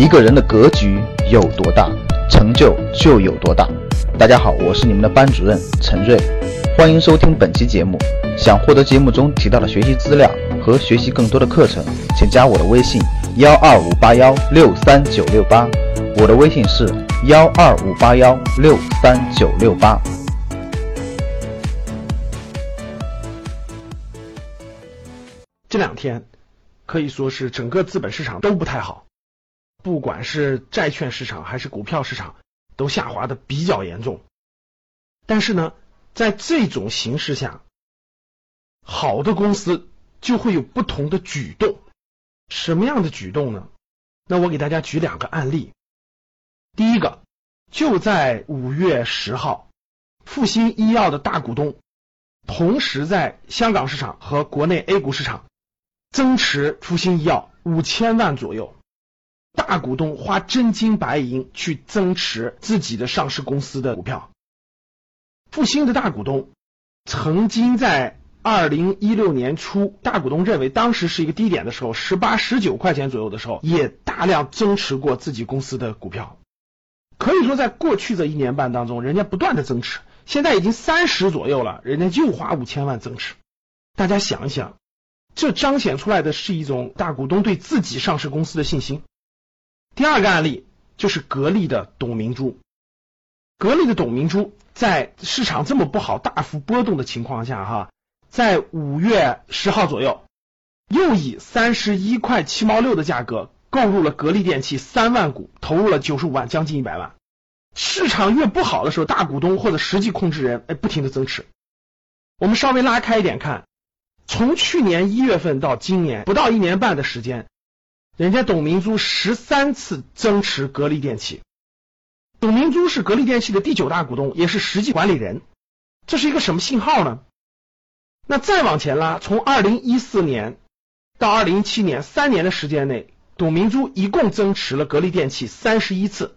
一个人的格局有多大，成就就有多大。大家好，我是你们的班主任陈瑞，欢迎收听本期节目。想获得节目中提到的学习资料和学习更多的课程，请加我的微信幺二五八幺六三九六八。我的微信是幺二五八幺六三九六八。这两天可以说是整个资本市场都不太好，不管是债券市场还是股票市场，都下滑的比较严重。但是呢，在这种形势下，好的公司就会有不同的举动。什么样的举动呢？那我给大家举两个案例。第一个，就在五月十号，复星医药的大股东同时在香港市场和国内 A 股市场。增持复星医药五千万左右，大股东花真金白银去增持自己的上市公司的股票。复星的大股东曾经在二零一六年初，大股东认为当时是一个低点的时候，十八、十九块钱左右的时候，也大量增持过自己公司的股票。可以说，在过去这一年半当中，人家不断的增持，现在已经三十左右了，人家又花五千万增持。大家想一想。这彰显出来的是一种大股东对自己上市公司的信心。第二个案例就是格力的董明珠，格力的董明珠在市场这么不好、大幅波动的情况下，哈，在五月十号左右，又以三十一块七毛六的价格购入了格力电器三万股，投入了九十五万，将近一百万。市场越不好的时候，大股东或者实际控制人哎，不停的增持。我们稍微拉开一点看。从去年一月份到今年不到一年半的时间，人家董明珠十三次增持格力电器。董明珠是格力电器的第九大股东，也是实际管理人。这是一个什么信号呢？那再往前拉，从二零一四年到二零一七年三年的时间内，董明珠一共增持了格力电器三十一次，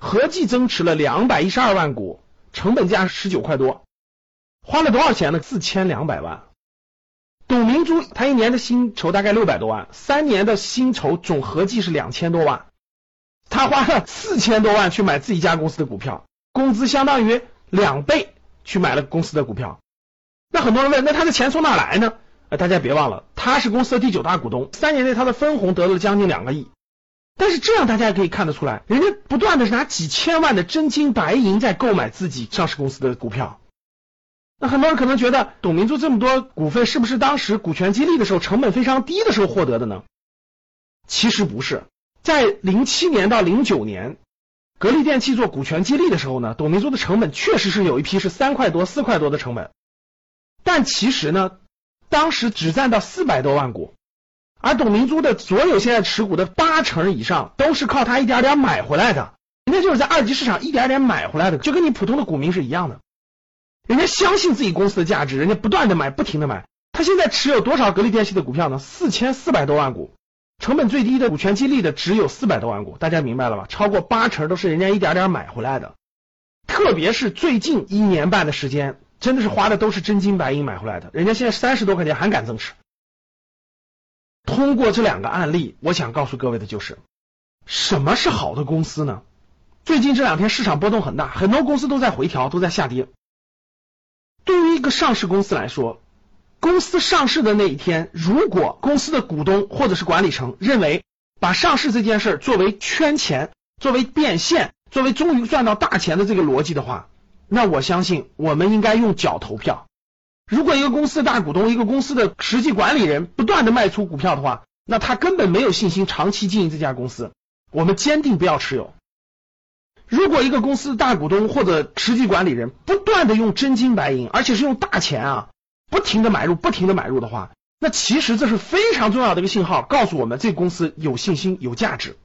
合计增持了两百一十二万股，成本价十九块多，花了多少钱呢？四千两百万。董明珠她一年的薪酬大概六百多万，三年的薪酬总合计是两千多万，他花了四千多万去买自己家公司的股票，工资相当于两倍去买了公司的股票。那很多人问，那他的钱从哪来呢？大家别忘了，他是公司的第九大股东，三年内他的分红得了将近两个亿。但是这样大家也可以看得出来，人家不断的是拿几千万的真金白银在购买自己上市公司的股票。那很多人可能觉得，董明珠这么多股份是不是当时股权激励的时候成本非常低的时候获得的呢？其实不是，在零七年到零九年，格力电器做股权激励的时候呢，董明珠的成本确实是有一批是三块多、四块多的成本，但其实呢，当时只占到四百多万股，而董明珠的所有现在持股的八成以上都是靠他一点点买回来的，人家就是在二级市场一点点买回来的，就跟你普通的股民是一样的。人家相信自己公司的价值，人家不断的买，不停的买。他现在持有多少格力电器的股票呢？四千四百多万股，成本最低的股权激励的只有四百多万股，大家明白了吧？超过八成都是人家一点点买回来的。特别是最近一年半的时间，真的是花的都是真金白银买回来的。人家现在三十多块钱还敢增持。通过这两个案例，我想告诉各位的就是，什么是好的公司呢？最近这两天市场波动很大，很多公司都在回调，都在下跌。对于一个上市公司来说，公司上市的那一天，如果公司的股东或者是管理层认为把上市这件事儿作为圈钱、作为变现、作为终于赚到大钱的这个逻辑的话，那我相信我们应该用脚投票。如果一个公司的大股东、一个公司的实际管理人不断的卖出股票的话，那他根本没有信心长期经营这家公司，我们坚定不要持有。如果一个公司大股东或者实际管理人不断的用真金白银，而且是用大钱啊，不停的买入，不停的买入的话，那其实这是非常重要的一个信号，告诉我们这个公司有信心、有价值。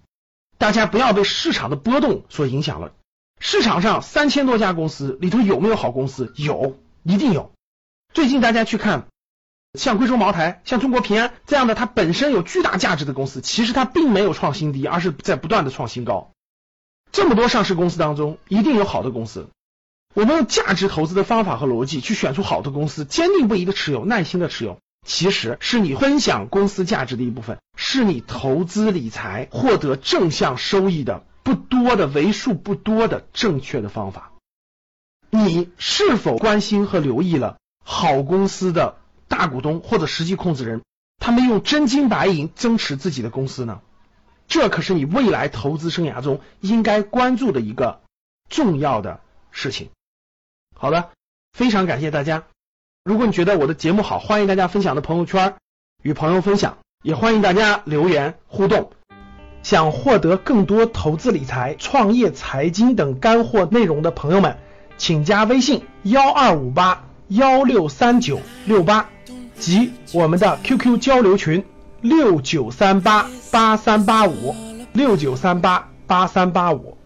大家不要被市场的波动所影响了。市场上三千多家公司里头有没有好公司？有，一定有。最近大家去看，像贵州茅台、像中国平安这样的，它本身有巨大价值的公司，其实它并没有创新低，而是在不断的创新高。这么多上市公司当中，一定有好的公司。我们用价值投资的方法和逻辑去选出好的公司，坚定不移的持有，耐心的持有。其实是你分享公司价值的一部分，是你投资理财获得正向收益的不多的为数不多的正确的方法。你是否关心和留意了好公司的大股东或者实际控制人，他们用真金白银增持自己的公司呢？这可是你未来投资生涯中应该关注的一个重要的事情。好的，非常感谢大家。如果你觉得我的节目好，欢迎大家分享到朋友圈，与朋友分享，也欢迎大家留言互动。想获得更多投资理财、创业财经等干货内容的朋友们，请加微信幺二五八幺六三九六八及我们的 QQ 交流群六九三八八三八五六九三八八三八五。